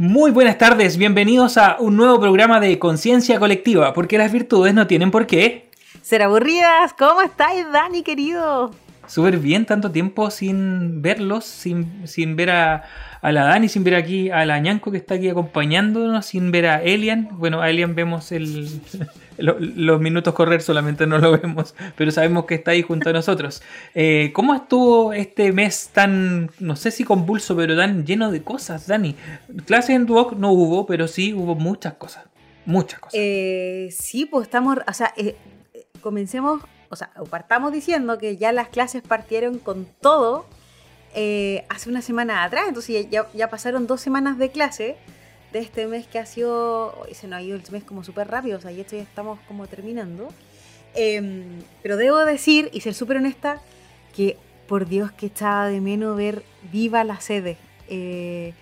Muy buenas tardes, bienvenidos a un nuevo programa de Conciencia Colectiva, porque las virtudes no tienen por qué ser aburridas. ¿Cómo estáis, Dani, querido? Súper bien, tanto tiempo sin verlos, sin, sin ver a, a, la Dani, sin ver aquí a la Ñanco que está aquí acompañándonos, sin ver a Elian. Bueno, a Elian vemos el, los minutos correr, solamente no lo vemos, pero sabemos que está ahí junto a nosotros. Eh, ¿Cómo estuvo este mes tan, no sé si convulso, pero tan lleno de cosas, Dani? Clases en Duoc no hubo, pero sí hubo muchas cosas. Muchas cosas. Eh, sí, pues estamos, o sea, eh, comencemos, o sea, partamos diciendo que ya las clases partieron con todo hace una semana atrás, entonces ya, ya, pasaron dos semanas de clase de este mes que ha sido, se nos ha ido el mes como súper rápido, o sea, y esto ya estamos como terminando. Em, pero debo decir y ser súper honesta que por Dios que echaba de menos ver viva la sede. Eh, eh,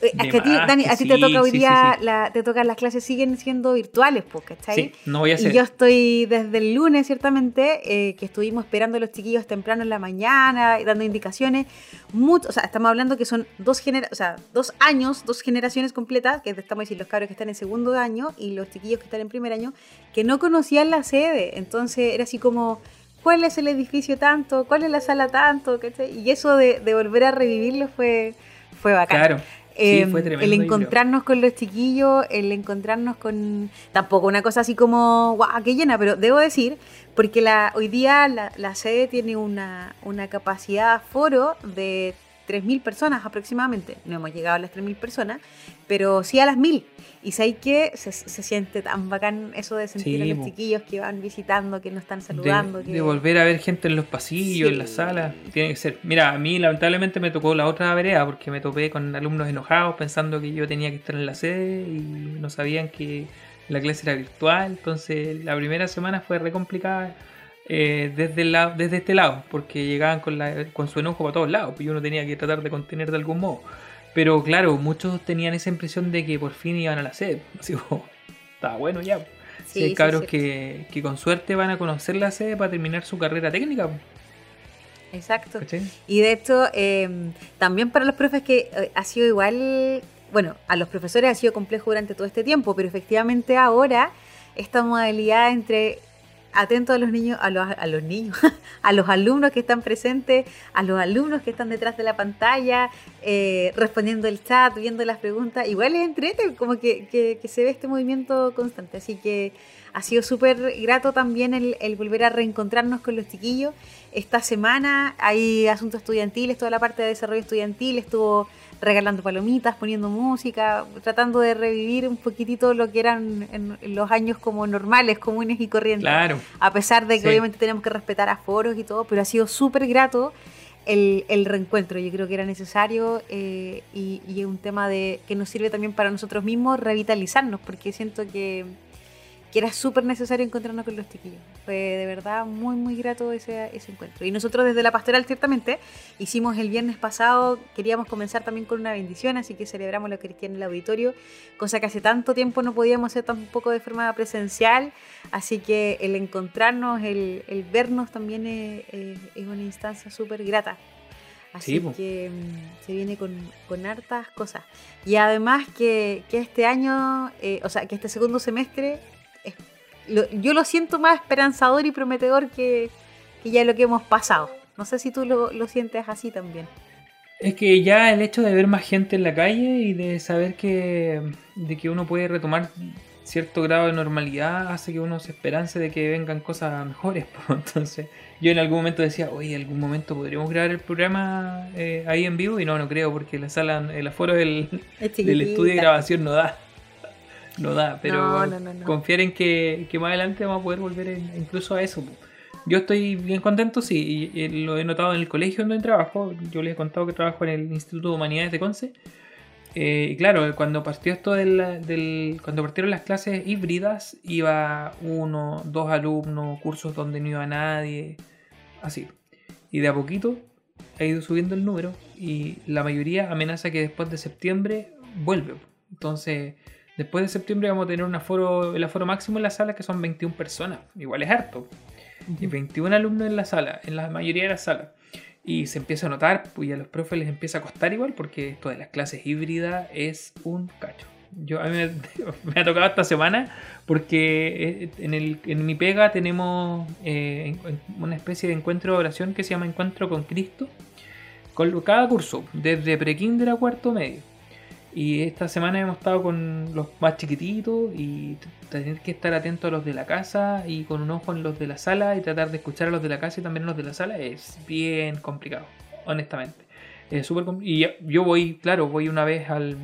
es que a ti, Dani, a ti te toca hoy día, La, te tocan las clases siguen siendo virtuales, ¿cachai? Sí, no voy a hacer. Y yo estoy desde el lunes, ciertamente, eh, que estuvimos esperando a los chiquillos temprano en la mañana, dando indicaciones. Mucho, o sea, estamos hablando que son dos, genera o sea, dos años, dos generaciones completas, que estamos diciendo los cabros que están en segundo año y los chiquillos que están en primer año, que no conocían la sede. Entonces era así como cuál es el edificio tanto, cuál es la sala tanto, ¿cachai? Y eso de, de volver a revivirlo fue, fue bacán. Claro. Em, el encontrarnos con los chiquillos, el encontrarnos con. Tampoco una cosa así como, guau, qué llena, pero debo decir, porque la, hoy día la, la sede tiene una, una capacidad foro de 3.000 personas aproximadamente. No hemos llegado a las 3.000 personas, pero sí a las 1.000. Y sé que se, se, siente tan bacán eso de sentir a los chiquillos que van visitando, que nos están saludando. De, que... de volver a ver gente en los pasillos, en las salas. Tiene que ser. Mira, a mí lamentablemente me tocó la otra vereda porque me topé con alumnos enojados pensando que yo tenía que estar en la sede y no sabían que la clase era virtual. Entonces la primera semana fue re complicada eh, desde, el lado, desde este lado, porque llegaban con, la, con su enojo para todos lados, pues uno tenía que tratar de contener de algún modo. Pero claro, muchos tenían esa impresión de que por fin iban a la sed. Así como, estaba bueno ya. Sí, hay cabros que, que, con suerte van a conocer la sede para terminar su carrera técnica. Exacto. Y de hecho, eh, también para los profes que eh, ha sido igual, bueno, a los profesores ha sido complejo durante todo este tiempo, pero efectivamente ahora esta modalidad entre atento a los niños, a los, a los niños, a los alumnos que están presentes, a los alumnos que están detrás de la pantalla, eh, respondiendo el chat, viendo las preguntas. Igual es entrete, como que, que, se ve este movimiento constante. Así que ha sido súper grato también el, volver a reencontrarnos con los chiquillos. Esta semana hay asuntos estudiantiles, toda la parte de desarrollo estudiantil estuvo regalando palomitas, poniendo música, tratando de revivir un poquitito lo que eran en, los años como normales, comunes y corrientes. Claro. A pesar de que obviamente tenemos que respetar a foros y todo, pero ha sido súper grato el, el, reencuentro. Yo creo que era necesario eh, y, y es un tema de que nos sirve también para nosotros mismos revitalizarnos, porque siento que que era súper necesario encontrarnos con los chiquillos. Fue de verdad muy, muy grato ese, ese encuentro. Y nosotros desde la pastoral, ciertamente, hicimos el viernes pasado, queríamos comenzar también con una bendición, así que celebramos lo que en el auditorio, cosa que hace tanto tiempo no podíamos hacer tampoco de forma presencial, así que el encontrarnos, el, el vernos también es, es una instancia súper grata. Así que mm, se viene con, con, hartas cosas. Y además que, que este año, eh, o sea, que este segundo semestre yo lo siento más esperanzador y prometedor que, ya lo que hemos pasado. No sé si tú lo, sientes así también. Es que ya el hecho de ver más gente en la calle y de saber que, de que uno puede retomar cierto grado de normalidad hace que uno se esperance de que vengan cosas mejores. Entonces, yo en algún momento decía, oye, en algún momento podríamos grabar el programa eh, ahí en vivo y no, no creo porque la sala, el aforo del, del estudio de grabación no da no da, pero confiar en que, más adelante vamos a poder volver incluso a eso. Yo estoy bien contento, sí, y, lo he notado en el colegio donde trabajo. Yo les he contado que trabajo en el Instituto de Humanidades de Conce. Eh, y claro, cuando partió esto del, cuando partieron las clases híbridas, iba uno, dos alumnos, cursos donde no iba nadie, así. Y de a poquito ha ido subiendo el número y la mayoría amenaza que después de septiembre vuelve. Entonces, Después de septiembre vamos a tener un aforo, el aforo máximo en la sala que son 21 personas. Igual es harto. Y 21 alumnos en la sala, en la mayoría de las salas. Y se empieza a notar, pues y a los profes les empieza a costar igual, porque esto de las clases híbridas es un cacho. Yo, a mí me, me ha tocado esta semana porque eh, en, el, en mi pega tenemos eh, una especie de encuentro de oración que se llama Encuentro con Cristo, con cada curso, desde prekinder a cuarto medio. Y esta semana hemos estado con los más chiquititos y tener que estar atento a los de la casa y con un ojo en los de la sala y tratar de escuchar a los de la casa y también a los de la sala es bien complicado, honestamente. Es súper y yo voy, claro, voy una vez al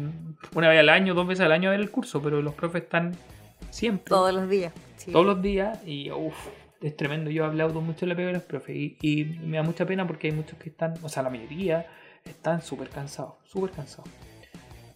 una vez al año, dos veces al año a ver el curso, pero los profes están siempre. Todos los días. Todos los días y uff, es tremendo. Yo he hablado mucho de la pega de los profes y, y, me da mucha pena porque hay muchos que están, o sea, la mayoría están súper cansados, súper cansados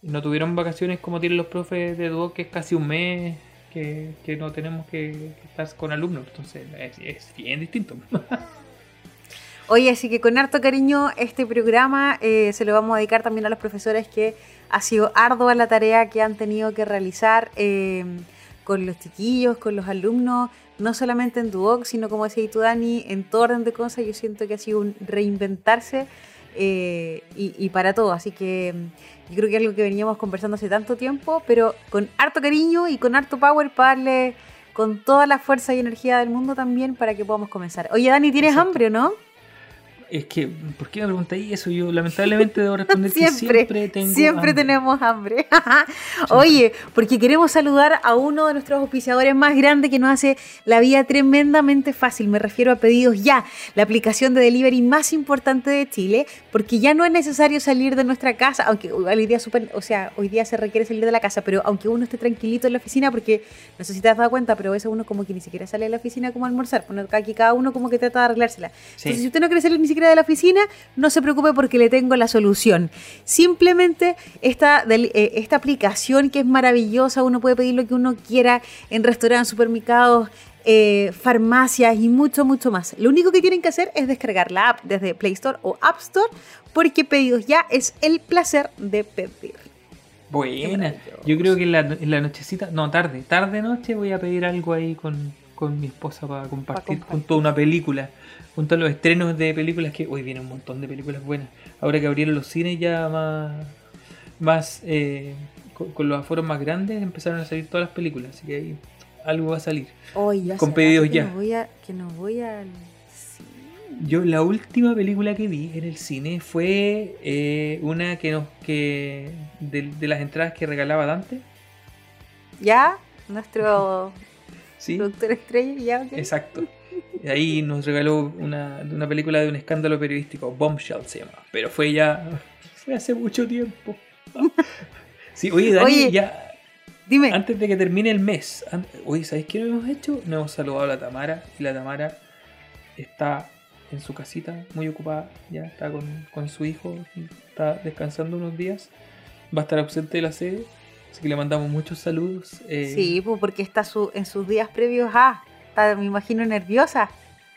no tuvieron vacaciones como tienen los profes de Duoc, que es casi un mes que, no tenemos que, estar con alumnos. Entonces es, bien distinto. Oye, así que con harto cariño este programa eh, se lo vamos a dedicar también a los profesores que ha sido ardua la tarea que han tenido que realizar eh, con los chiquillos, con los alumnos, no solamente en Duoc, sino como decía tú Dani, en todo orden de cosas. Yo siento que ha sido un reinventarse eh, y, para todo. Así que mm, yo creo que es algo que veníamos conversando hace tanto tiempo, pero con harto cariño y con harto power para darle con toda la fuerza y energía del mundo también para que podamos comenzar. Oye, Dani, ¿tienes hambre o no? Es que, ¿por qué me preguntáis eso? Yo lamentablemente debo responder siempre, que siempre tengo Siempre tenemos hambre. Oye, porque queremos saludar a uno de nuestros auspiciadores más grandes que nos hace la vida tremendamente fácil. Me refiero a Pedidos Ya, la aplicación de delivery más importante de Chile, porque ya no es necesario salir de nuestra casa, aunque hoy día, super, o sea, hoy día se requiere salir de la casa, pero aunque uno esté tranquilito en la oficina, porque no sé si te has dado cuenta, pero a veces uno como que ni siquiera sale de la oficina como a almorzar, bueno, aquí cada uno como que trata de arreglársela. Entonces, si usted no quiere salir ni siquiera de la oficina, no se preocupe porque le tengo la solución. Simplemente esta, eh, esta aplicación que es maravillosa, uno puede pedir lo que uno quiera en restaurantes, supermercados, eh, farmacias y mucho, mucho más. Lo único que tienen que hacer es descargar la app desde Play Store o App Store porque pedidos ya es el placer de pedir. Buena. Yo creo que en la, en la, nochecita, no, tarde, tarde noche voy a pedir algo ahí con, con mi esposa para compartir, junto una película junto a los estrenos de películas que hoy viene un montón de películas buenas. Ahora que abrieron los cines ya más, más eh, con, los aforos más grandes empezaron a salir todas las películas, así que ahí algo va a salir. con pedidos ya. Voy a, que no voy a yo la última película que vi en el cine fue eh, una que nos que de, las entradas que regalaba Dante. Ya, nuestro ¿Sí? productor estrella, ya. Exacto. Y ahí nos regaló una, una película de un escándalo periodístico, Bombshell se llama. Pero fue ya. Fue hace mucho tiempo. Sí, oye, Dani, ya. Dime. Antes de que termine el mes. Oye, ¿sabéis qué hemos hecho? Nos hemos saludado a la Tamara. Y la Tamara está en su casita, muy ocupada. Ya está con, su hijo. Está descansando unos días. Va a estar ausente de la sede. Así que le mandamos muchos saludos. Eh, sí, pues porque está su, en sus días previos a me imagino nerviosa.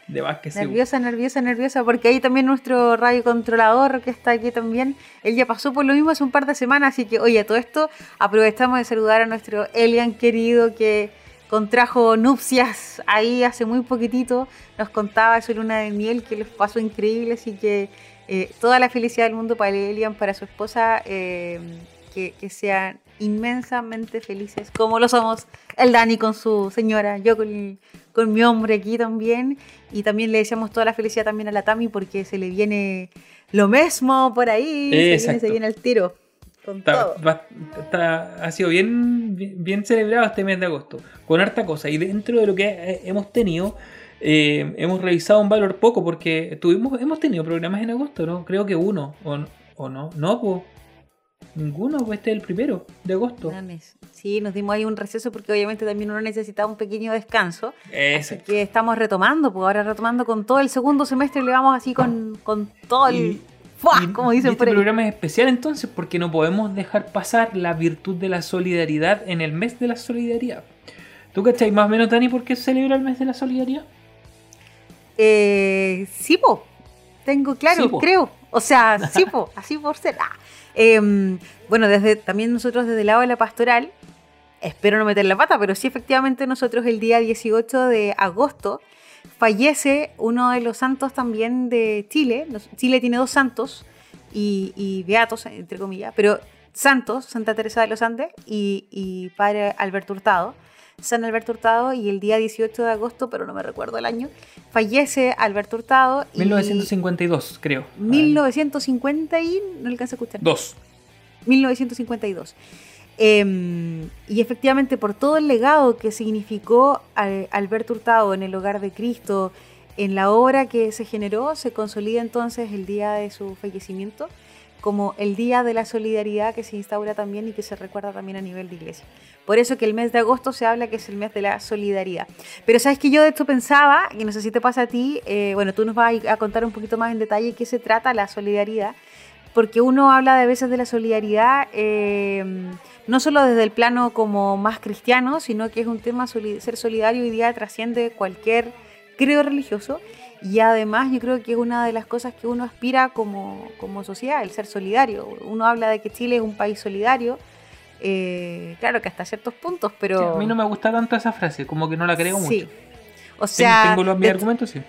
De más que Nerviosa, nerviosa, nerviosa, porque ahí también nuestro radio controlador que está aquí también, él ya pasó por lo mismo hace un par de semanas, así que oye, todo esto aprovechamos de saludar a nuestro Elian querido que contrajo nupcias ahí hace muy poquitito, nos contaba su luna de miel que les pasó increíble, así que eh, toda la felicidad del mundo para Elian, para su esposa, eh, que, que sean inmensamente felices, como lo somos el Dani con su señora, yo con, con mi hombre aquí también. Y también le deseamos toda la felicidad también a la Tami porque se le viene lo mismo por ahí, se viene, el tiro. Con todo. ha sido bien, bien celebrado este mes de agosto, con harta cosa. Y dentro de lo que hemos tenido, eh, hemos revisado un valor poco porque tuvimos, hemos tenido programas en agosto, ¿no? Creo que uno, o, o no, no, pues Ninguno, pues este es el primero de agosto. Sí, nos dimos ahí un receso porque obviamente también uno necesitaba un pequeño descanso. Así que estamos retomando, pues ahora retomando con todo el segundo semestre le vamos así con, todo el... como dicen este programa es especial entonces porque no podemos dejar pasar la virtud de la solidaridad en el mes de la solidaridad. ¿Tú cachai más o menos, Dani, por qué se celebra el mes de la solidaridad? Eh, sí, po. Tengo claro, creo. O sea, sí, po, así por ser. Ah. Em, bueno, desde también nosotros desde el lado de la pastoral espero no meter la pata, pero sí efectivamente nosotros el día 18 de agosto fallece uno de los santos también de Chile. Chile tiene dos santos y, beatos, entre comillas, pero santos, Santa Teresa de los Andes y, Padre Alberto Hurtado. San Alberto Hurtado y el día 18 de agosto, pero no me recuerdo el año, fallece Alberto Hurtado. 1952, creo. 1950 y... no alcanza a escuchar. Dos. 1952. Em, y efectivamente, por todo el legado que significó Alberto Hurtado en el hogar de Cristo, en la obra que se generó, se consolida entonces el día de su fallecimiento como el día de la solidaridad que se instaura también y que se recuerda también a nivel de iglesia. Por eso que el mes de agosto se habla que es el mes de la solidaridad. Pero sabes que yo de esto pensaba, y no sé si te pasa a ti, eh, bueno, tú nos vas a contar un poquito más en detalle qué se trata la solidaridad, porque uno habla de veces de la solidaridad. Eh, no solo desde el plano como más cristiano, sino que es un tema, ser solidario hoy día trasciende cualquier creo religioso y además yo creo que es una de las cosas que uno aspira como, como sociedad, el ser solidario. Uno habla de que Chile es un país solidario, eh, claro que hasta ciertos puntos, pero... a mí no me gusta tanto esa frase, como que no la creo sí. mucho. O sea... Tengo los, mis argumentos, sí.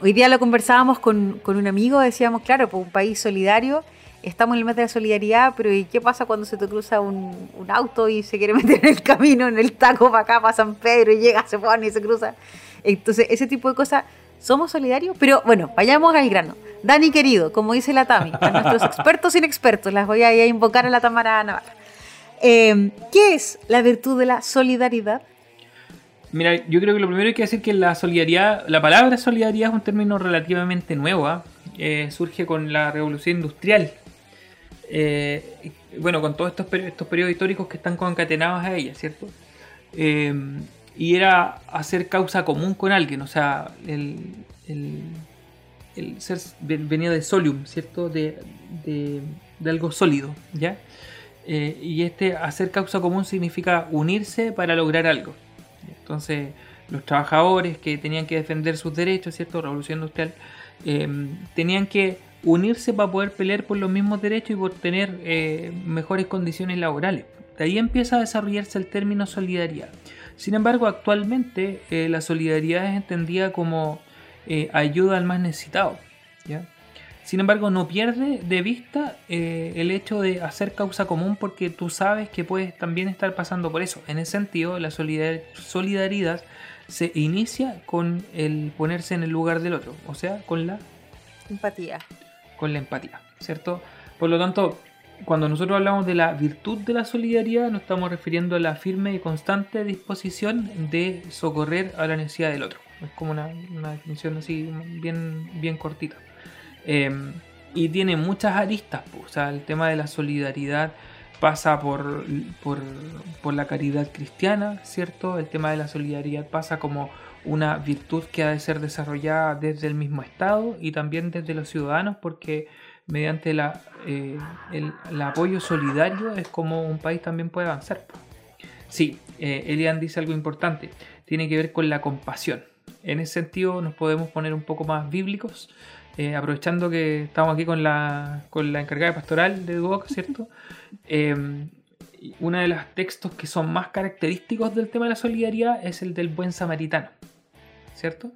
Hoy día lo conversábamos con, con un amigo, decíamos, claro, pues un país solidario estamos en el mes de la solidaridad, pero ¿y qué pasa cuando se te cruza un, auto y se quiere meter en el camino, en el taco para acá, para San Pedro, y llega, se pone y se cruza? Entonces, ese tipo de cosas, somos solidarios, pero bueno, vayamos al grano. Dani querido, como dice la Tami, a nuestros expertos inexpertos, las voy a, invocar a la Tamara Navarra. Em, ¿Qué es la virtud de la solidaridad? Mira, yo creo que lo primero hay que decir que la solidaridad, la palabra solidaridad es un término relativamente nuevo, ¿ah? eh, surge con la revolución industrial eh, bueno, con todos estos, estos periodos históricos que están concatenados a ella, ¿cierto? Eh, y era hacer causa común con alguien, o sea, el, ser venía de solium, ¿cierto? De, algo sólido, ¿ya? Eh, y este hacer causa común significa unirse para lograr algo. Entonces, los trabajadores que tenían que defender sus derechos, ¿cierto? Revolución industrial, tenían que unirse para poder pelear por los mismos derechos y por tener eh, mejores condiciones laborales. De ahí empieza a desarrollarse el término solidaridad. Sin embargo, actualmente eh, la solidaridad es entendida como eh, ayuda al más necesitado. Sin embargo, no pierde de vista el hecho de hacer causa común porque tú sabes que puedes también estar pasando por eso. En ese sentido, la solidaridad se inicia con el ponerse en el lugar del otro, o sea, con la empatía con la empatía, ¿cierto? Por lo tanto, cuando nosotros hablamos de la virtud de la solidaridad, nos estamos refiriendo a la firme y constante disposición de socorrer a la necesidad del otro. Es como una, definición así bien, bien cortita. Em, y tiene muchas aristas, o sea, el tema de la solidaridad pasa por, por, por, la caridad cristiana, ¿cierto? El tema de la solidaridad pasa como una virtud que ha de ser desarrollada desde el mismo Estado y también desde los ciudadanos porque mediante la, eh, el, apoyo solidario es como un país también puede avanzar. Sí, eh, Elian dice algo importante, tiene que ver con la compasión. En ese sentido nos podemos poner un poco más bíblicos, eh, aprovechando que estamos aquí con la, con la encargada pastoral de Duoc, ¿cierto? uno de los textos que son más característicos del tema de la solidaridad es el del buen samaritano. ¿cierto?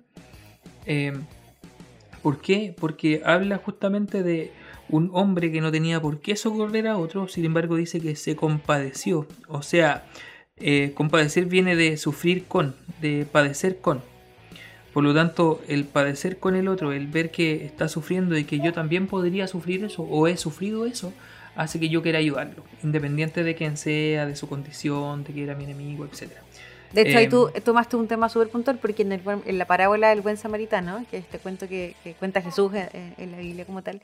¿Por qué? Porque habla justamente de un hombre que no tenía por qué socorrer a otro, sin embargo dice que se compadeció. O sea, eh, compadecer viene de sufrir con, de padecer con. Por lo tanto, el padecer con el otro, el ver que está sufriendo y que yo también podría sufrir eso o he sufrido eso, hace que yo quiera ayudarlo, independiente de quién sea, de su condición, de que era mi enemigo, etcétera. De hecho, ahí tú em, tomaste un tema súper puntual porque en, el, en, la parábola del buen samaritano, que es este cuento que, cuenta Jesús en, la Biblia como tal,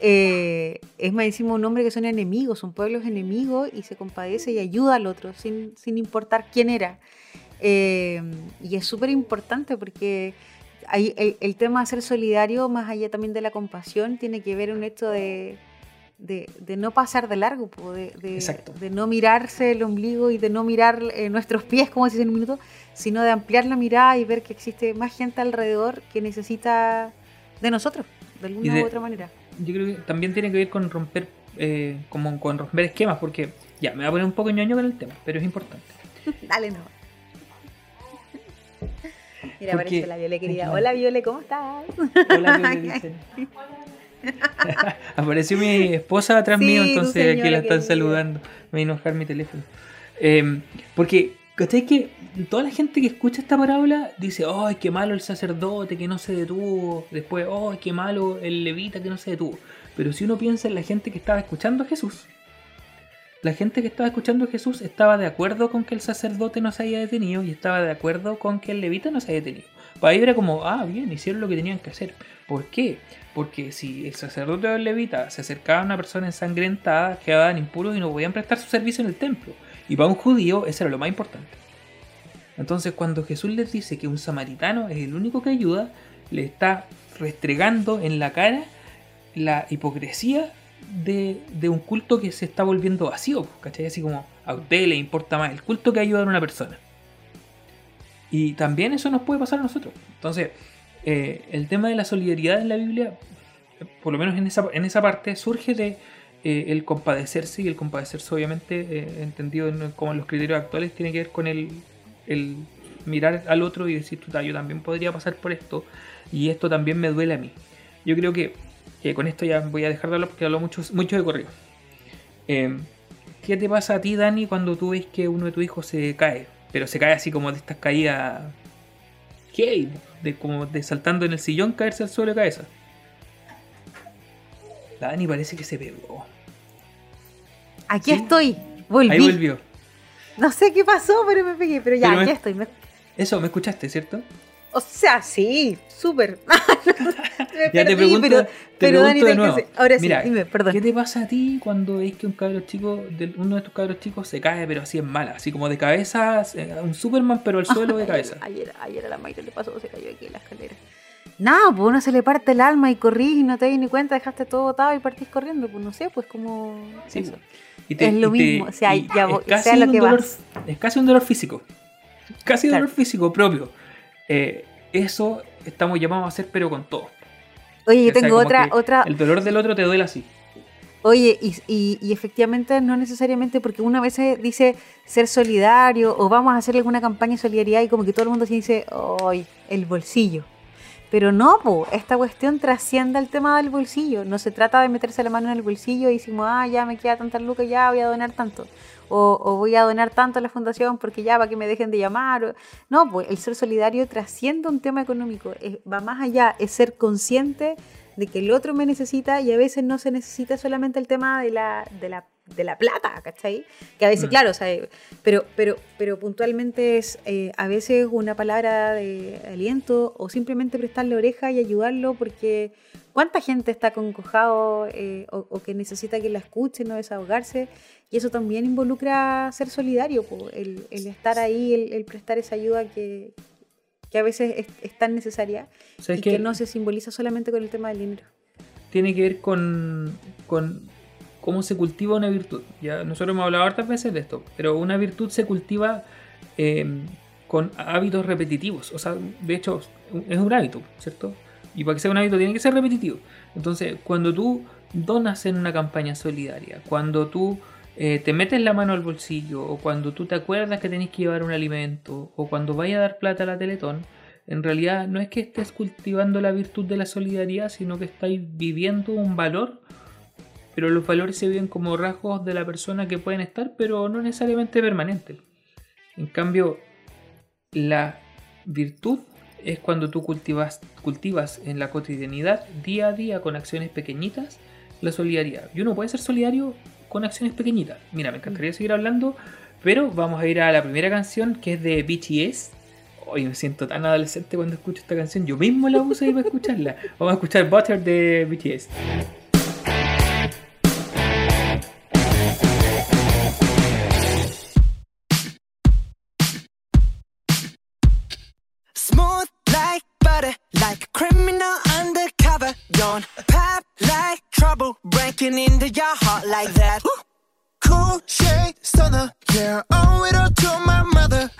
eh, es malísimo un hombre que son enemigos, son pueblos enemigos y se compadece y ayuda al otro sin, sin importar quién era. Em, y es súper importante porque hay, el, el tema de ser solidario, más allá también de la compasión, tiene que ver un hecho de de, de, no pasar de largo, de, de, no mirarse el ombligo y de no mirar eh, nuestros pies, como decís en un minuto, sino de ampliar la mirada y ver que existe más gente alrededor que necesita de nosotros, de alguna u otra manera. Yo creo que también tiene que ver con romper, eh, como con romper esquemas, porque ya, me voy a poner un poco ñoño con el tema, pero es importante. Dale, no. Mira, aparece la Viole, querida. Hola, Viole, ¿cómo estás? Hola, Viole, dicen. Apareció mi esposa atrás mío, entonces aquí la están saludando. Me voy a enojar mi teléfono. Eh, porque, ¿cachai? Que toda la gente que escucha esta parábola dice, ¡ay, qué malo el sacerdote que no se detuvo! Después, ¡ay, qué malo el levita que no se detuvo! Pero si uno piensa en la gente que estaba escuchando a Jesús, la gente que estaba escuchando a Jesús estaba de acuerdo con que el sacerdote no se haya detenido y estaba de acuerdo con que el levita no se haya detenido. Para ahí era como, ah, bien, hicieron lo que tenían que hacer. ¿Por qué? Porque si el sacerdote o el levita se acercaba a una persona ensangrentada, quedaban impuros y no podían prestar su servicio en el templo. Y para un judío eso era lo más importante. Entonces cuando Jesús les dice que un samaritano es el único que ayuda, le está restregando en la cara la hipocresía de, un culto que se está volviendo vacío, ¿cachai? Así como a usted le importa más el culto que ayudar a una persona. Y también eso nos puede pasar a nosotros. Entonces, eh, el tema de la solidaridad en la Biblia, por lo menos en esa, en esa parte, surge de eh, el compadecerse y el compadecerse obviamente eh, entendido como en los criterios actuales tiene que ver con el, el mirar al otro y decir, yo también podría pasar por esto y esto también me duele a mí. Yo creo que con esto ya voy a dejar de hablar porque hablo mucho, mucho de corrido. ¿Qué te pasa a ti, Dani, cuando tú ves que uno de tus hijos se cae? Pero se cae así como de estas caídas. ¿Qué? De como de saltando en el sillón, caerse al suelo de cabeza. Dani parece que se pegó. Aquí estoy. Volví. Ahí volvió. No sé qué pasó, pero me pegué. Pero ya, ya estoy. Eso, ¿me escuchaste, cierto? O sea, sí, súper. ya te pregunto, pero, pero Dani, de nuevo. ahora sí, dime, perdón. ¿Qué te pasa a ti cuando ves que un cabro chico, uno de tus cabros chicos se cae, pero así es mala? Así como de cabeza, un Superman, pero al suelo de cabeza. ayer, ayer a la Mayra le pasó, se cayó aquí en la escalera. No, pues uno se le parte el alma y corrís y no te das ni cuenta, dejaste todo botado y partís corriendo. Pues no sé, pues como. Sí, eso. es lo mismo, o sea, ya, sea lo que dolor, Es casi un dolor físico. Casi un dolor físico propio eh, eso estamos llamados a hacer, pero con todo. Oye, yo tengo otra, otra. El dolor del otro te duele así. Oye, y, y, efectivamente no necesariamente porque una vez dice ser solidario o vamos a hacer alguna campaña de solidaridad y como que todo el mundo se dice, ¡ay! El bolsillo. Pero no, po, esta cuestión trasciende el tema del bolsillo. No se trata de meterse la mano en el bolsillo y decimos, ah, ya me queda tanta lucas, ya voy a donar tanto o, voy a donar tanto a la fundación porque ya para que me dejen de llamar. No, pues el ser solidario trasciende un tema económico, va más allá, es ser consciente de que el otro me necesita y a veces no se necesita solamente el tema de la, de la, de la plata, ¿cachai? Que a veces, mm. claro, o sea, pero, pero, pero puntualmente es eh, a veces una palabra de aliento o simplemente prestarle oreja y ayudarlo porque cuánta gente está concojado eh, o, que necesita que la escuchen o desahogarse y eso también involucra ser solidario, el, estar ahí, el, prestar esa ayuda que, a veces es, tan necesaria y que, no se simboliza solamente con el tema del dinero. Tiene que ver con, cómo se cultiva una virtud. Ya nosotros hemos hablado hartas veces de esto, pero una virtud se cultiva eh, con hábitos repetitivos. O sea, de hecho, es un hábito, ¿cierto? Y para que sea un hábito tiene que ser repetitivo. Entonces, cuando tú donas en una campaña solidaria, cuando tú eh, te metes la mano al bolsillo o cuando tú te acuerdas que tenés que llevar un alimento o cuando vayas a dar plata a la Teletón, en realidad no es que estés cultivando la virtud de la solidaridad, sino que estáis viviendo un valor, pero los valores se viven como rasgos de la persona que pueden estar, pero no necesariamente permanentes. En cambio, la virtud es cuando tú cultivas, cultivas en la cotidianidad, día a día, con acciones pequeñitas, la solidaridad. Y uno puede ser solidario con acciones pequeñitas. Mira, me encantaría seguir hablando, pero vamos a ir a la primera canción que es de BTS. Hoy me siento tan adolescente cuando escucho esta canción. Yo mismo la uso ahí para escucharla. Vamos a escuchar Butter de BTS. looking into your heart like that. Cool shade summer. yeah, owe it all to my mother.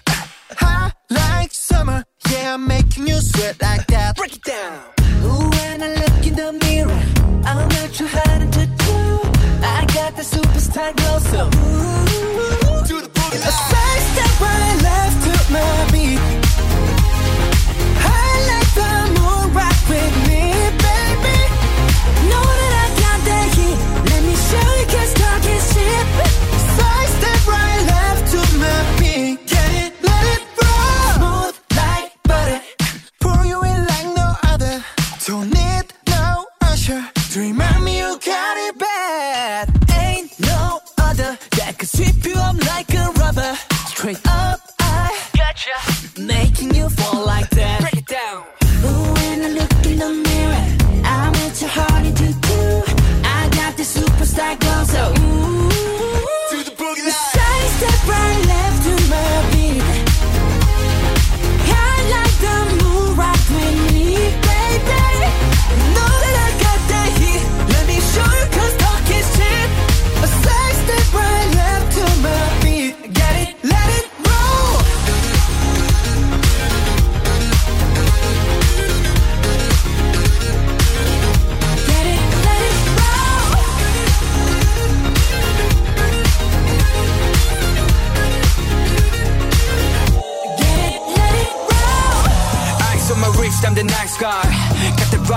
High like summer, yeah, I'm making you sweat like that. Break it down. Ooh, when I look in the mirror, I'm not too hard to do. I got the superstar glow, so ooh, to the boogie. A side step right left to my beat. I like the moon rock with me.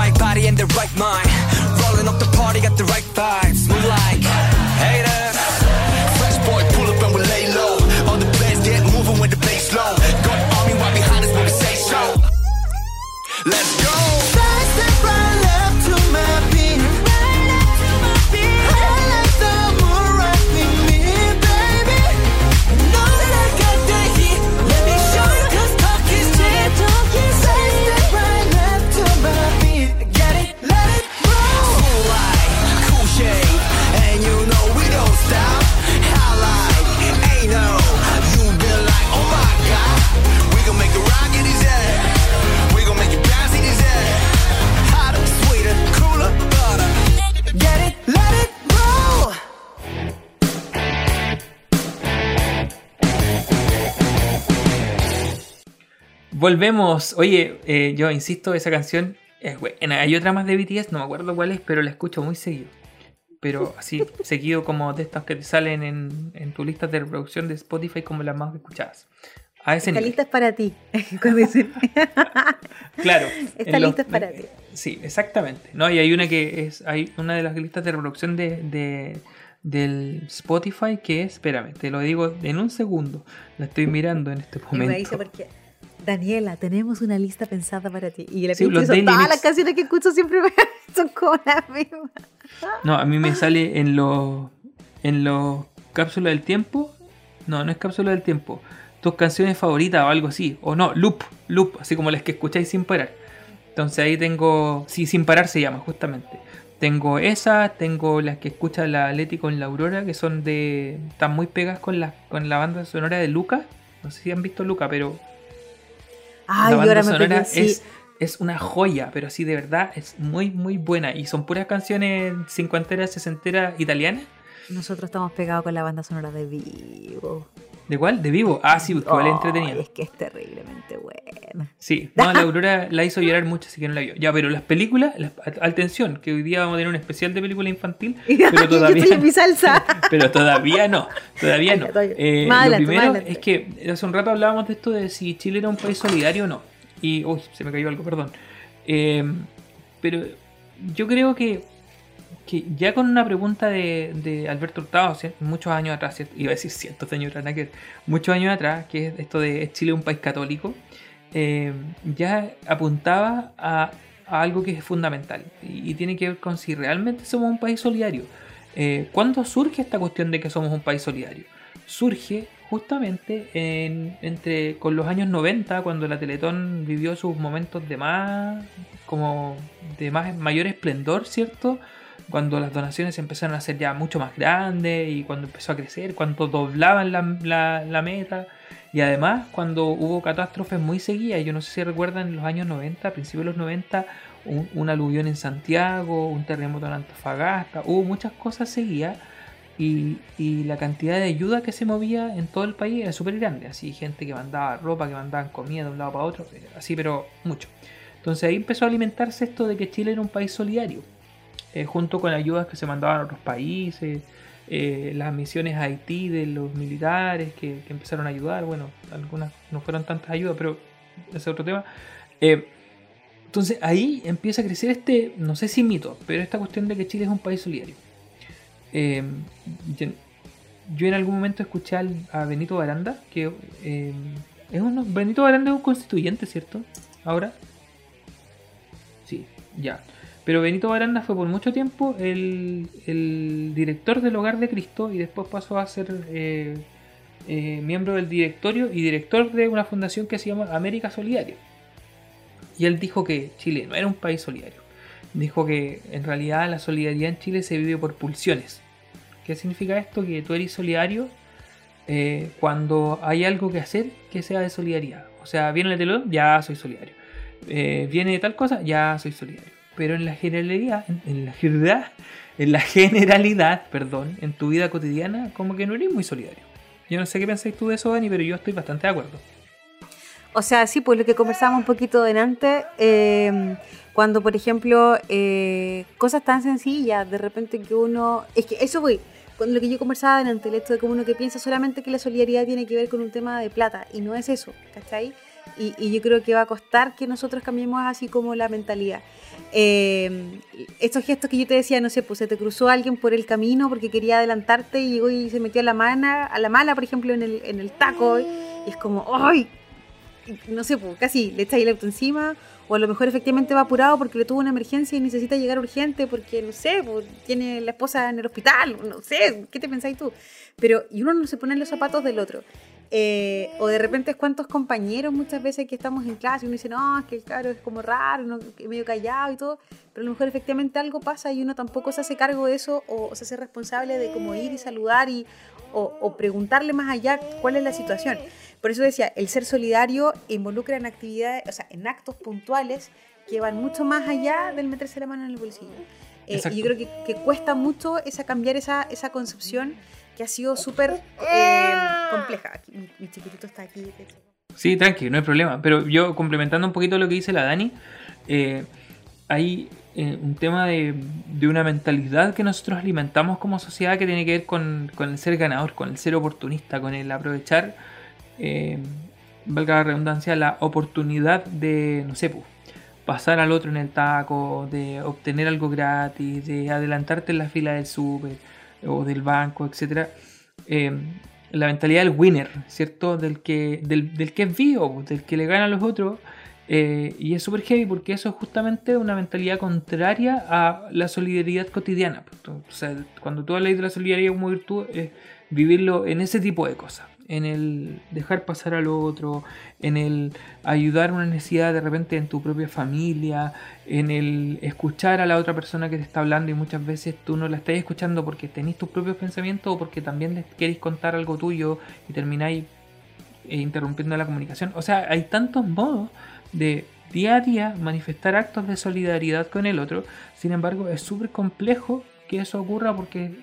Right body and the right mind. Volvemos. Oye, eh, yo insisto, esa canción es buena. Hay otra más de BTS, no me acuerdo cuál es, pero la escucho muy seguido. Pero así, seguido como de estas que te salen en, en tu lista de reproducción de Spotify como las más escuchadas. A ese Esta nivel. lista es para ti. Claro. Esta los- lista es para ti. Sí, exactamente. No, y hay una que es, hay una de las listas de reproducción de, de- del Spotify que es, espérame, te lo digo en un segundo. La estoy mirando en este Y me dice momento. porque Daniela, tenemos una lista pensada para ti. Y la Sí, los son todas las canciones que escucho siempre son como las mismas. No, a mí me sale en los en los cápsulas del tiempo. No, no es cápsula del tiempo. Tus canciones favoritas o algo así. O no, loop, loop, así como las que escucháis sin parar. Entonces ahí tengo. Sí, sin parar se llama, justamente. Tengo esa, tengo las que escucha la Leti con la Aurora, que son de. están muy pegadas con la, con la banda sonora de Luca. No sé si han visto Luca, pero Ay, la banda sonora pegué así. es, es una joya, pero sí, de verdad, es muy, muy buena. Y son puras canciones cincuenteras, sesenteras italianas. Nosotros estamos pegados con la banda sonora de Vivo. ¿De cuál? ¿De vivo? Ah, sí, porque vale Ay, entretenida. Es que es terriblemente buena. Sí, no, la Aurora la hizo llorar mucho, así que no la vio. Ya, pero las películas, las- atención, que hoy día vamos a tener un especial de película infantil, pero todavía, mi salsa. pero todavía no, todavía no. Eh, lo primero es que hace un rato hablábamos de esto de si Chile era un país solidario o no. Y, uy, se me cayó algo, perdón. Eh, pero yo creo que, que ya con una pregunta de, de Alberto Hurtado, muchos años atrás, iba a decir cientos de años atrás, muchos años atrás, que es esto de ¿es Chile un país católico? eh, ya apuntaba a, a algo que es fundamental y, y tiene que ver con si realmente somos un país solidario. Eh, ¿Cuándo surge esta cuestión de que somos un país solidario? Surge justamente en- entre con los años 90 cuando la Teletón vivió sus momentos de más como de más mayor esplendor, ¿cierto? Cuando las donaciones empezaron a ser ya mucho más grandes y cuando empezó a crecer, cuando doblaban la, la- la meta y además cuando hubo catástrofes muy seguidas, yo no sé si recuerdan en los años 90, a principios de los 90, un, un aluvión en Santiago, un terremoto en Antofagasta, hubo muchas cosas seguidas y, y la cantidad de ayuda que se movía en todo el país era súper grande, así gente que mandaba ropa, que mandaban comida de un lado para otro, así pero mucho. Entonces ahí empezó a alimentarse esto de que Chile era un país solidario, eh, junto con ayudas que se mandaban a otros países, eh, las misiones a Haití de los militares que, empezaron a ayudar, bueno, algunas no fueron tantas ayudas, pero ese es otro tema. Eh, entonces ahí empieza a crecer este, no sé si mito, pero esta cuestión de que Chile es un país solidario. Yo, yo en algún momento escuché al- a Benito Baranda, que es un, Benito Baranda es un constituyente, ¿cierto? Ahora. Sí, ya. Pero Benito Baranda fue por mucho tiempo el, director del Hogar de Cristo y después pasó a ser eh, eh, miembro del directorio y director de una fundación que se llama América Solidaria. Y él dijo que Chile no era un país solidario. Dijo que en realidad la solidaridad en Chile se vive por pulsiones. ¿Qué significa esto? Que tú eres solidario eh, cuando hay algo que hacer que sea de solidaridad. O sea, viene el telón, ya soy solidario. Viene tal cosa, ya soy solidario. Pero en la generalidad, en, la generalidad, en la generalidad, perdón, en tu vida cotidiana, como que no eres muy solidario. Yo no sé qué pensáis tú de eso, Dani, pero yo estoy bastante de acuerdo. O sea, sí, pues lo que conversábamos un poquito delante, eh, cuando por ejemplo, eh, cosas tan sencillas, de repente que uno, es que eso voy, con lo que yo conversaba delante, el hecho de como uno que piensa solamente que la solidaridad tiene que ver con un tema de plata, y no es eso, ¿cachai? Y, y yo creo que va a costar que nosotros cambiemos así como la mentalidad. Eh, estos gestos que yo te decía, no sé, pues se te cruzó alguien por el camino porque quería adelantarte y llegó y se metió a la mala, a la mala, por ejemplo, en el, en el taco, y es como, ¡ay! no sé, pues casi le echa el auto encima, o a lo mejor efectivamente va apurado porque le tuvo una emergencia y necesita llegar urgente porque, no sé, pues, tiene la esposa en el hospital, no sé, ¿qué te pensáis tú? Pero, y uno no se pone en los zapatos del otro. Eh, o de repente es cuántos compañeros muchas veces que estamos en clase y uno dice, no, es que el es como raro, medio callado y todo, pero a lo mejor efectivamente algo pasa y uno tampoco se hace cargo de eso o se hace responsable de como ir y saludar y, o, o preguntarle más allá cuál es la situación. Por eso decía, el ser solidario involucra en actividades, o sea, en actos puntuales que van mucho más allá del meterse la mano en el bolsillo. Eh, y yo creo que, que cuesta mucho esa cambiar esa, esa concepción que ha sido súper eh, compleja. Aquí, mi, mi chiquitito está aquí. Sí, tranqui, no hay problema. Pero yo, complementando un poquito lo que dice la Dani, eh, hay eh, un tema de, de una mentalidad que nosotros alimentamos como sociedad que tiene que ver con, con el ser ganador, con el ser oportunista, con el aprovechar, eh, valga la redundancia, la oportunidad de, no sé, pasar al otro en el taco, de obtener algo gratis, de adelantarte en la fila del súper o del banco, etcétera. Eh, la mentalidad del winner, ¿cierto? Del que, del, del que es vivo, del que le gana a los otros. eh, y es súper heavy porque eso es justamente una mentalidad contraria a la solidaridad cotidiana. O sea, cuando tú hablas de la solidaridad como virtud, es vivirlo en ese tipo de cosas. En el dejar pasar al otro, en el ayudar una necesidad de repente en tu propia familia, en el escuchar a la otra persona que te está hablando y muchas veces tú no la estás escuchando porque tenéis tus propios pensamientos o porque también les contar algo tuyo y termináis eh, interrumpiendo la comunicación. O sea, hay tantos modos de día a día manifestar actos de solidaridad con el otro. Sin embargo, es súper complejo que eso ocurra porque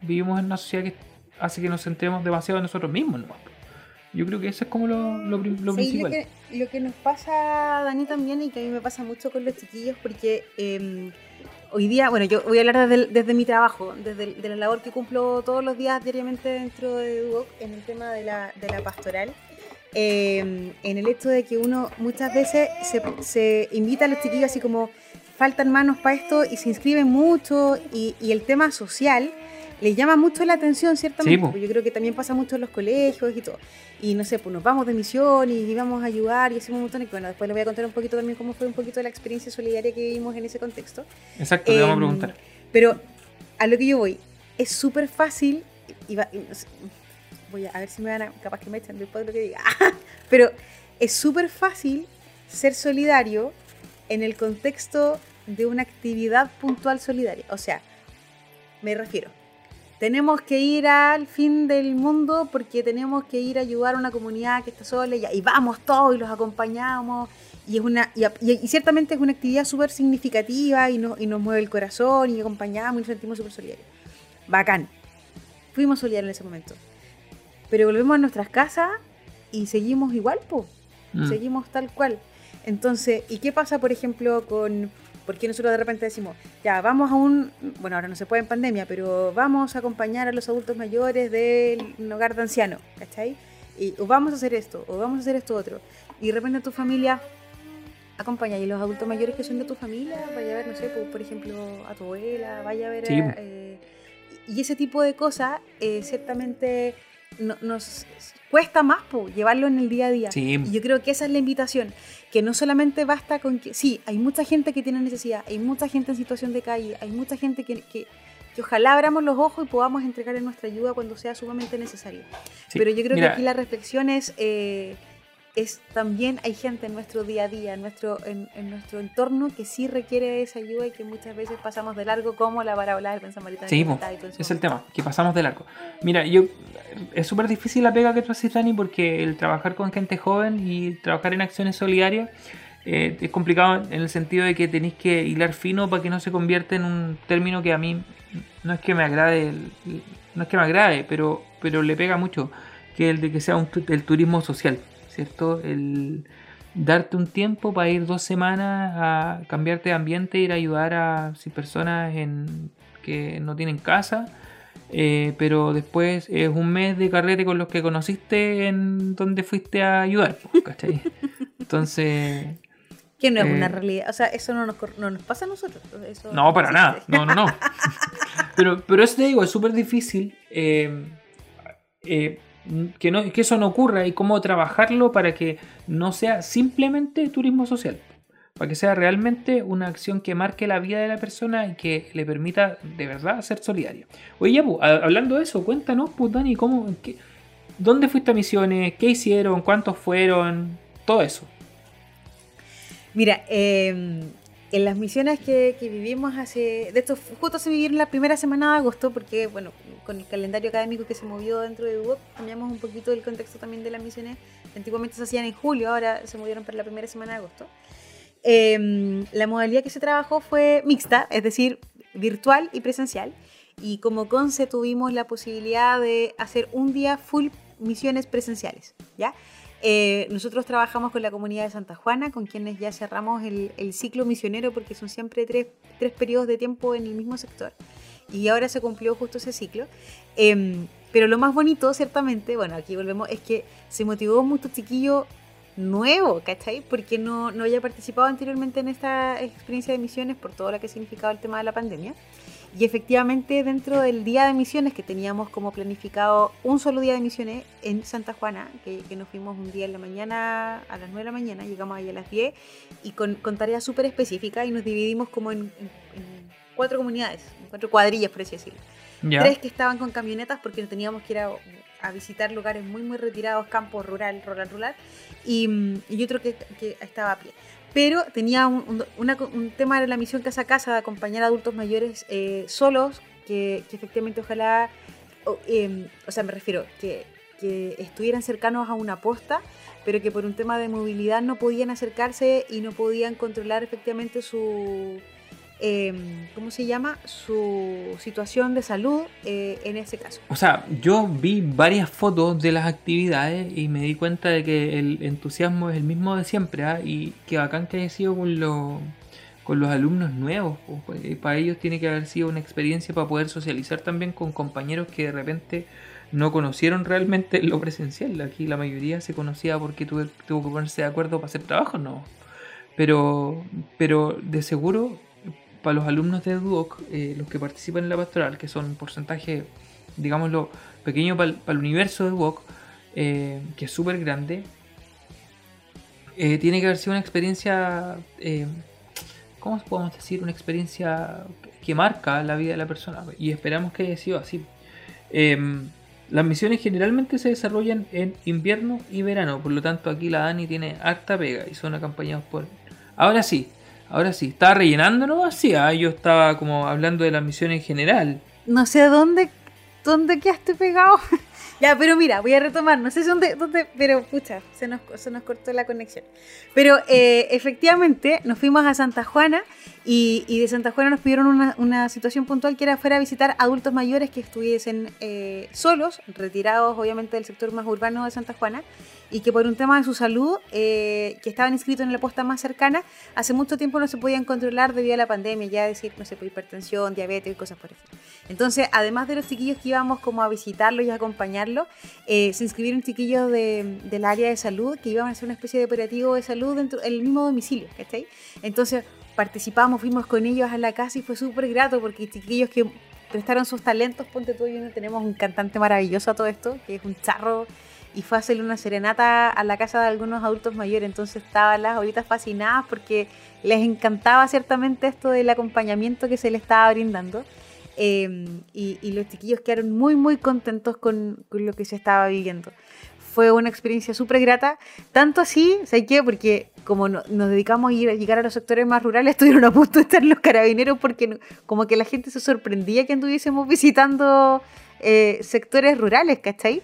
vivimos en una sociedad que hace que nos centremos demasiado en nosotros mismos. nomás. Yo creo que eso es como lo, lo lo Sí, principal. Lo que, lo que nos pasa, Dani, también, y que a mí me pasa mucho con los chiquillos, porque eh, hoy día, bueno, yo voy a hablar desde, desde mi trabajo, desde el- de la labor que cumplo todos los días diariamente dentro de Duoc en el tema de la, de la pastoral. eh, en el hecho de que uno muchas veces se, se invita a los chiquillos así como faltan manos para esto y se inscriben mucho y, y el tema social les llama mucho la atención, ciertamente. Sí, yo creo que también pasa mucho en los colegios y todo. Y no sé, pues nos vamos de misión y vamos a ayudar y hacemos un montón. Y bueno, después les voy a contar un poquito también cómo fue un poquito la experiencia solidaria que vivimos en ese contexto. Exacto, te vamos a Em, preguntar. Pero a lo que yo voy, es súper fácil. y va- y no sé, voy a, a ver si me van a. capaz que me echan después de lo que diga. Pero es súper fácil ser solidario en el contexto de una actividad puntual solidaria. O sea, me refiero. Tenemos que ir al fin del mundo porque tenemos que ir a ayudar a una comunidad que está sola y, y vamos todos y los acompañamos. Y, es una, y, y- y ciertamente es una actividad súper significativa y, no- y nos mueve el corazón y acompañamos y nos sentimos súper solidarios. Bacán. Fuimos solidarios en ese momento. Pero volvemos a nuestras casas y seguimos igual, po. Mm. Seguimos tal cual. Entonces, ¿y qué pasa, por ejemplo, con... Porque nosotros de repente decimos, ya, vamos a un... Bueno, ahora no se puede en pandemia, pero vamos a acompañar a los adultos mayores del hogar de ancianos, ¿cachai? Y, o vamos a hacer esto, o vamos a hacer esto otro. Y de repente tu familia acompaña y los adultos mayores que son de tu familia, vaya a ver, no sé, por, por ejemplo, a tu abuela, vaya a ver... Sí, a- po. eh, y ese tipo de cosas, eh, ciertamente no- nos cuesta más po, llevarlo en el día a día. Sí. Y yo creo que esa es la invitación, que no solamente basta con que, sí, hay mucha gente que tiene necesidad, hay mucha gente en situación de calle, hay mucha gente que, que, que ojalá abramos los ojos y podamos entregar nuestra ayuda cuando sea sumamente necesario. Sí, Pero yo creo mira, que aquí la reflexión es, eh, es también hay gente en nuestro día a día, en nuestro, en, en nuestro entorno que sí requiere de esa ayuda y que muchas veces pasamos de largo como la parábola del pensamiento Sí, es el tema, que pasamos de largo. Mira, yo es súper difícil la pega que tú haces, Dani, porque el trabajar con gente joven y trabajar en acciones solidarias eh, es complicado en el sentido de que tenéis que hilar fino para que no se convierta en un término que a mí no es que me agrade, no es que me agrade, pero, pero le pega mucho, que el de que sea un, el turismo social, ¿cierto? El darte un tiempo para ir dos semanas a cambiarte de ambiente, ir a ayudar a si personas en, que no tienen casa, eh, pero después es un mes de carrete con los que conociste en donde fuiste a ayudar, pues, ¿cachai? Entonces, Que no es Eh, una realidad, o sea, eso no nos, no nos pasa a nosotros. eso no, para existe. nada, no, no, no. Pero, pero eso te digo, es súper difícil eh, eh, que, no, que eso no ocurra y cómo trabajarlo para que no sea simplemente turismo social. Para que sea realmente una acción que marque la vida de la persona y que le permita de verdad ser solidaria. Oye, ya, pues, hablando de eso, cuéntanos, pues, Dani, ¿cómo, ¿dónde fuiste a misiones? ¿Qué hicieron? ¿Cuántos fueron? Todo eso. Mira, eh, en las misiones que, que vivimos hace. De esto justo se vivieron la primera semana de agosto, porque, bueno, con el calendario académico que se movió dentro de UOC, cambiamos un poquito el contexto también de las misiones. Antiguamente se hacían en julio, ahora se movieron para la primera semana de agosto. Eh, la modalidad que se trabajó fue mixta, es decir, virtual y presencial. Y como CONCE tuvimos la posibilidad de hacer un día full misiones presenciales, ¿ya? Eh, nosotros trabajamos con la comunidad de Santa Juana, con quienes ya cerramos el, el ciclo misionero, porque son siempre tres, tres periodos de tiempo en el mismo sector. Y ahora se cumplió justo ese ciclo. Em, pero lo más bonito, ciertamente, bueno, aquí volvemos, es que se motivó mucho chiquillo nuevo, ¿cachai? Porque no, no había participado anteriormente en esta experiencia de misiones por todo lo que significaba el tema de la pandemia. Y efectivamente dentro del día de misiones que teníamos como planificado un solo día de misiones en Santa Juana, que, que nos fuimos un día en la mañana, a las 9 de la mañana, llegamos ahí a las 10 y con, con tareas súper específicas y nos dividimos como en, en- en cuatro comunidades, en cuatro cuadrillas por así decirlo. Tres que estaban con camionetas porque teníamos que ir a, a visitar lugares muy muy retirados, campos rural, rural, rural, y, y otro que, que estaba a pie. Pero tenía un, un- una un tema de la misión casa a casa de acompañar a adultos mayores eh, solos, que, que efectivamente ojalá, o, em, o sea, me refiero, que, que estuvieran cercanos a una posta, pero que por un tema de movilidad no podían acercarse y no podían controlar efectivamente su, em, ¿cómo se llama? Su situación de salud eh, en ese caso. O sea, yo vi varias fotos de las actividades y me di cuenta de que el entusiasmo es el mismo de siempre, ¿ah? y que bacán que haya sido con, los con los alumnos nuevos. porque para ellos tiene que haber sido una experiencia para poder socializar también con compañeros que de repente no conocieron realmente lo presencial. Aquí la mayoría se conocía porque tuvo, tuvo que ponerse de acuerdo para hacer trabajo, no. Pero, pero de seguro, para los alumnos de Duoc, eh, los que participan en la pastoral, que son un porcentaje, digámoslo, pequeño para el universo de Duoc, eh, que es súper grande, eh, tiene que haber sido una experiencia, ¿cómo podemos decir? Una experiencia que marca la vida de la persona. Y esperamos que haya sido así. Em, las misiones generalmente se desarrollan en invierno y verano, por lo tanto aquí la Dani tiene harta pega y son acompañados por... Ahora sí, ahora sí, ¿estaba rellenando no? Sí, ah, yo estaba como hablando de las misiones en general. No sé dónde, dónde quedaste pegado. ya, pero mira, voy a retomar. No sé dónde, dónde pero pucha, se nos, se nos cortó la conexión. Pero eh, efectivamente nos fuimos a Santa Juana y, de Santa Juana nos pidieron una, una situación puntual que era fuera a visitar adultos mayores que estuviesen eh, solos, retirados obviamente del sector más urbano de Santa Juana y que por un tema de su salud, eh, que estaban inscritos en la posta más cercana, hace mucho tiempo no se podían controlar debido a la pandemia, ya decir, no sé, por hipertensión, diabetes y cosas por eso. Entonces, además de los chiquillos que íbamos como a visitarlos y a acompañarlos, eh, se inscribieron chiquillos de, del área de salud que iban a hacer una especie de operativo de salud dentro del mismo domicilio, ¿cachai? Entonces, participamos, fuimos con ellos a la casa y fue súper grato porque chiquillos que prestaron sus talentos, ponte tú y uno, tenemos un cantante maravilloso a todo esto, que es un charro y fue a hacerle una serenata a la casa de algunos adultos mayores. Entonces estaban las abuelitas fascinadas porque les encantaba ciertamente esto del acompañamiento que se le estaba brindando. eh, y, los chiquillos quedaron muy, muy contentos con, con lo que se estaba viviendo. Fue una experiencia súper grata, tanto así, ¿sabes qué? Porque como no- nos dedicamos a, ir, a llegar a los sectores más rurales, estuvieron a punto de estar los carabineros porque no- como que la gente se sorprendía que anduviésemos visitando eh, sectores rurales, ¿cachai?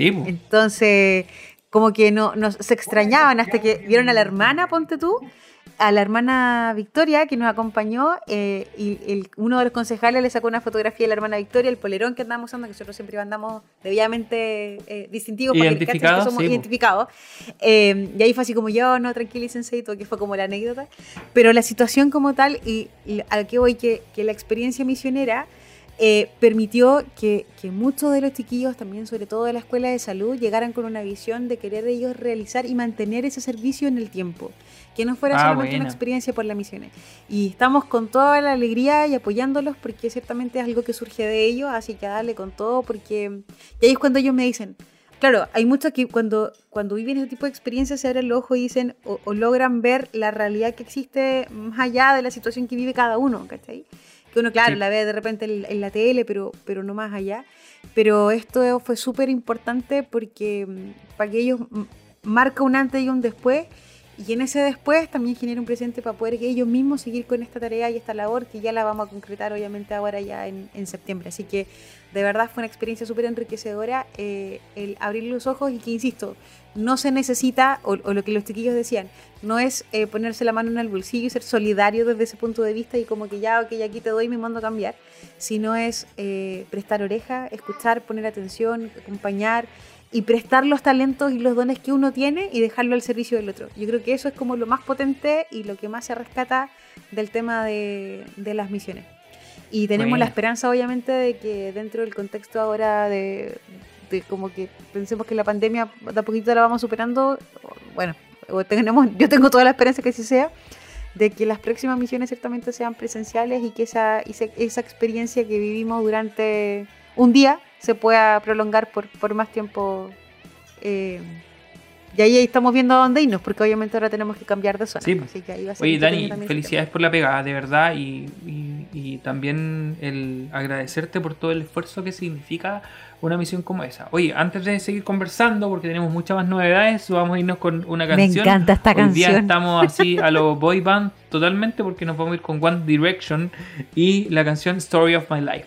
Sí. Entonces, como que no, nos, se extrañaban hasta que vieron a la hermana, ponte tú, a la hermana Victoria que nos acompañó eh, y el- uno de los concejales le sacó una fotografía de la hermana Victoria, el polerón que andábamos usando, que nosotros siempre andamos debidamente eh, distintivos para que cachen Identificados, que somos sí, identificados. Eh, y ahí fue así como yo, no, tranquilícense y todo, que fue como la anécdota. Pero la situación como tal, y, y a qué voy, que, que la experiencia misionera eh, permitió que, que muchos de los chiquillos, también sobre todo de la escuela de salud, llegaran con una visión de querer ellos realizar y mantener ese servicio en el tiempo. Que no fuera Ah, solamente buena. una experiencia por las misiones. Y estamos con toda la alegría y apoyándolos porque ciertamente es algo que surge de ellos, así que a darle con todo porque... Y ahí es cuando ellos me dicen, Claro, hay muchos que cuando, cuando viven ese tipo de experiencias se abren los ojos y dicen o, o logran ver la realidad que existe más allá de la situación que vive cada uno, ¿cachai? Que uno, claro, Sí. la ve de repente en, en la tele, pero, pero no más allá. Pero esto fue súper importante porque mm, para que ellos marca un antes y un después y en ese después también genera un presente para poder ellos mismos seguir con esta tarea y esta labor que ya la vamos a concretar obviamente ahora ya en, en septiembre. Así que de verdad fue una experiencia súper enriquecedora eh, el abrir los ojos y que, insisto, no se necesita, o, o lo que los chiquillos decían, no es eh, ponerse la mano en el bolsillo y ser solidario desde ese punto de vista y como que ya, ok, aquí te doy, me mando a cambiar, sino es eh, prestar oreja, escuchar, poner atención, acompañar y prestar los talentos y los dones que uno tiene y dejarlo al servicio del otro. Yo creo que eso es como lo más potente y lo que más se rescata del tema de, de las misiones. Y tenemos la esperanza, obviamente, de que dentro del contexto ahora de, de como que pensemos que la pandemia de a poquito la vamos superando, bueno, tenemos, yo tengo toda la esperanza que así sea, de que las próximas misiones ciertamente sean presenciales y que esa, esa, esa experiencia que vivimos durante un día se pueda prolongar por, por más tiempo. eh, y ahí estamos viendo a dónde irnos, porque obviamente ahora tenemos que cambiar de zona. Sí. Así que ahí va a ser Oye, Dani, felicidades por la pegada, de verdad, y, y- y también el agradecerte por todo el esfuerzo que significa una misión como esa. Oye, antes de seguir conversando, porque tenemos muchas más novedades, vamos a irnos con una Me canción. encanta esta Hoy día estamos así a los boy band totalmente, porque nos vamos a ir con One Direction y la canción Story of My Life.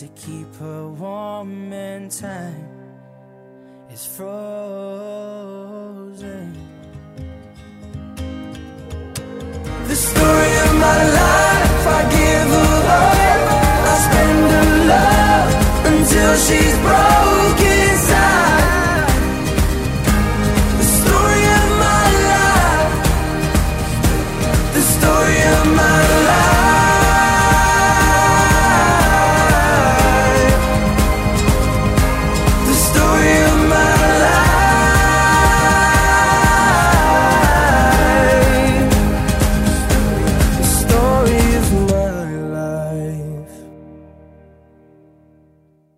to keep her warm in time is frozen. The story of my life, I give her up. I spend her love until she's broken.